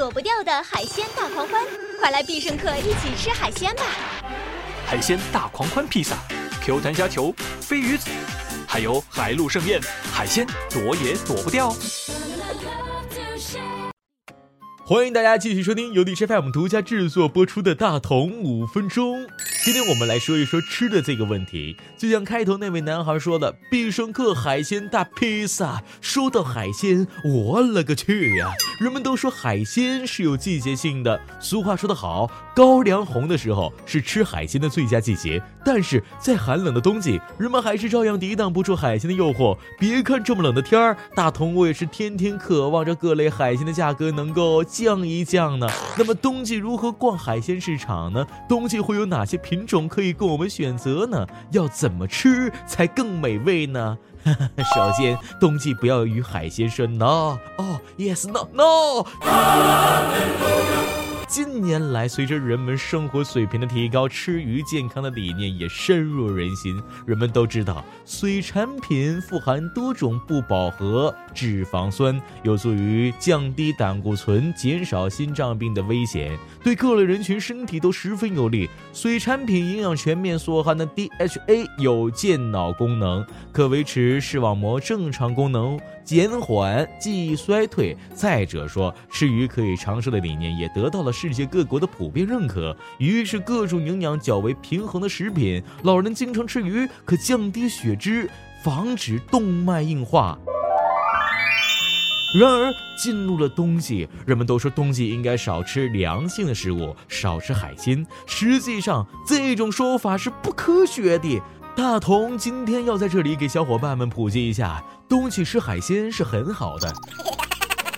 躲不掉的海鲜大狂欢，快来必胜客一起吃海鲜吧！海鲜大狂欢披萨，Q 弹虾球、飞鱼子，还有海陆盛宴，海鲜躲也躲不掉。欢迎大家继续收听由 D 吃 FM 独家制作播出的大同五分钟。今天我们来说一说吃的这个问题。就像开头那位男孩说的，必胜客海鲜大披萨。说到海鲜，我勒个去呀！人们都说海鲜是有季节性的，俗话说得好，高粱红的时候是吃海鲜的最佳季节。但是在寒冷的冬季，人们还是照样抵挡不住海鲜的诱惑。别看这么冷的天儿，大同我也是天天渴望着各类海鲜的价格能够。降一降呢？那么冬季如何逛海鲜市场呢？冬季会有哪些品种可以供我们选择呢？要怎么吃才更美味呢？首先，冬季不要与海鲜说 no 哦，yes no no。近年来，随着人们生活水平的提高，吃鱼健康的理念也深入人心。人们都知道，水产品富含多种不饱和脂肪酸，有助于降低胆固醇，减少心脏病的危险，对各类人群身体都十分有利。水产品营养全面，所含的 DHA 有健脑功能，可维持视网膜正常功能。减缓记忆衰退。再者说，吃鱼可以长寿的理念也得到了世界各国的普遍认可。鱼是各种营养较为平衡的食品，老人经常吃鱼可降低血脂，防止动脉硬化。然而，进入了冬季，人们都说冬季应该少吃凉性的食物，少吃海鲜。实际上，这种说法是不科学的。大同今天要在这里给小伙伴们普及一下，冬季吃海鲜是很好的。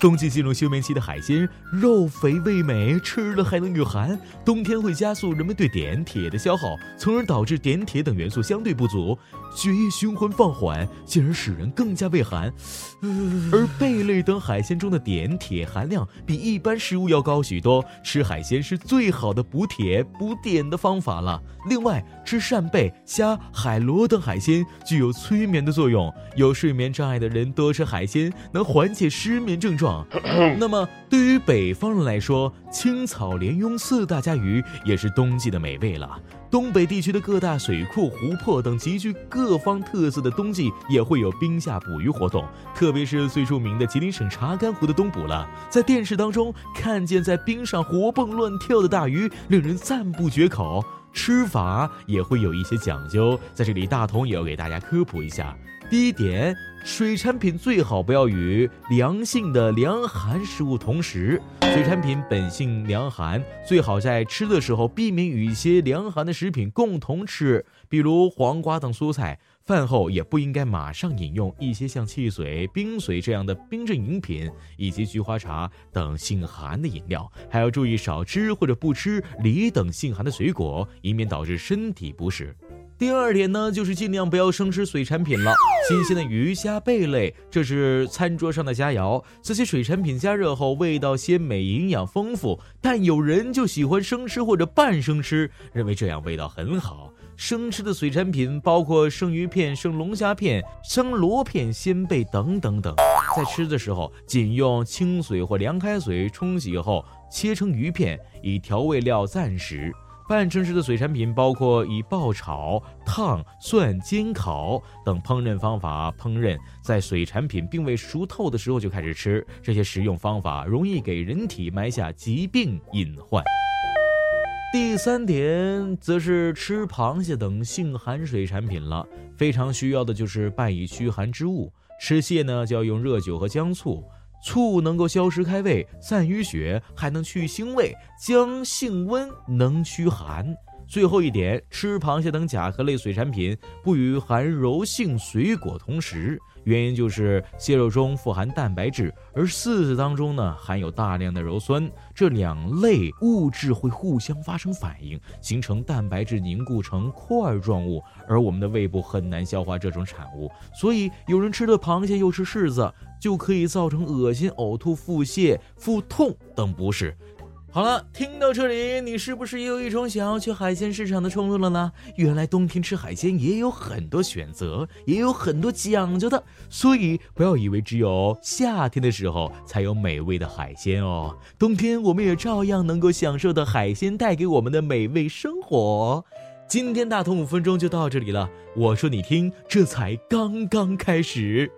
冬季进入休眠期的海鲜，肉肥味美，吃了还能御寒。冬天会加速人们对碘、铁的消耗，从而导致碘、铁等元素相对不足，血液循环放缓，进而使人更加畏寒。而贝类等海鲜中的碘、铁含量比一般食物要高许多，吃海鲜是最好的补铁、补碘的方法了。另外，吃扇贝、虾、海螺等海鲜具有催眠的作用，有睡眠障碍的人多吃海鲜能缓解失眠症状。那么，对于北方人来说，青草鲢鳙四大家鱼也是冬季的美味了。东北地区的各大水库、湖泊等极具各方特色的冬季也会有冰下捕鱼活动，特别是最著名的吉林省查干湖的冬捕了。在电视当中看见在冰上活蹦乱跳的大鱼，令人赞不绝口。吃法也会有一些讲究，在这里大同也要给大家科普一下。第一点，水产品最好不要与凉性的凉寒食物同食。水产品本性凉寒，最好在吃的时候避免与一些凉寒的食品共同吃，比如黄瓜等蔬菜。饭后也不应该马上饮用一些像汽水、冰水这样的冰镇饮品，以及菊花茶等性寒的饮料。还要注意少吃或者不吃梨等性寒的水果，以免导致身体不适。第二点呢，就是尽量不要生吃水产品了。新鲜的鱼虾贝类，这是餐桌上的佳肴。这些水产品加热后，味道鲜美，营养丰富。但有人就喜欢生吃或者半生吃，认为这样味道很好。生吃的水产品包括生鱼片、生龙虾片、生螺片、鲜贝等等等。在吃的时候，仅用清水或凉开水冲洗后切成鱼片，以调味料暂时。半生吃的水产品包括以爆炒、烫、蒜、煎、烤等烹饪方法烹饪，在水产品并未熟透的时候就开始吃。这些食用方法容易给人体埋下疾病隐患。第三点则是吃螃蟹等性寒水产品了，非常需要的就是拌以驱寒之物。吃蟹呢，就要用热酒和姜醋，醋能够消食开胃、散淤血，还能去腥味；姜性温，能驱寒。最后一点，吃螃蟹等甲壳类水产品不与含柔性水果同食，原因就是蟹肉中富含蛋白质，而柿子当中呢含有大量的鞣酸，这两类物质会互相发生反应，形成蛋白质凝固成块状物，而我们的胃部很难消化这种产物，所以有人吃了螃蟹又吃柿子，就可以造成恶心、呕吐、腹泻、腹痛等不适。好了，听到这里，你是不是也有一种想要去海鲜市场的冲动了呢？原来冬天吃海鲜也有很多选择，也有很多讲究的，所以不要以为只有夏天的时候才有美味的海鲜哦，冬天我们也照样能够享受到海鲜带给我们的美味生活。今天大同五分钟就到这里了，我说你听，这才刚刚开始。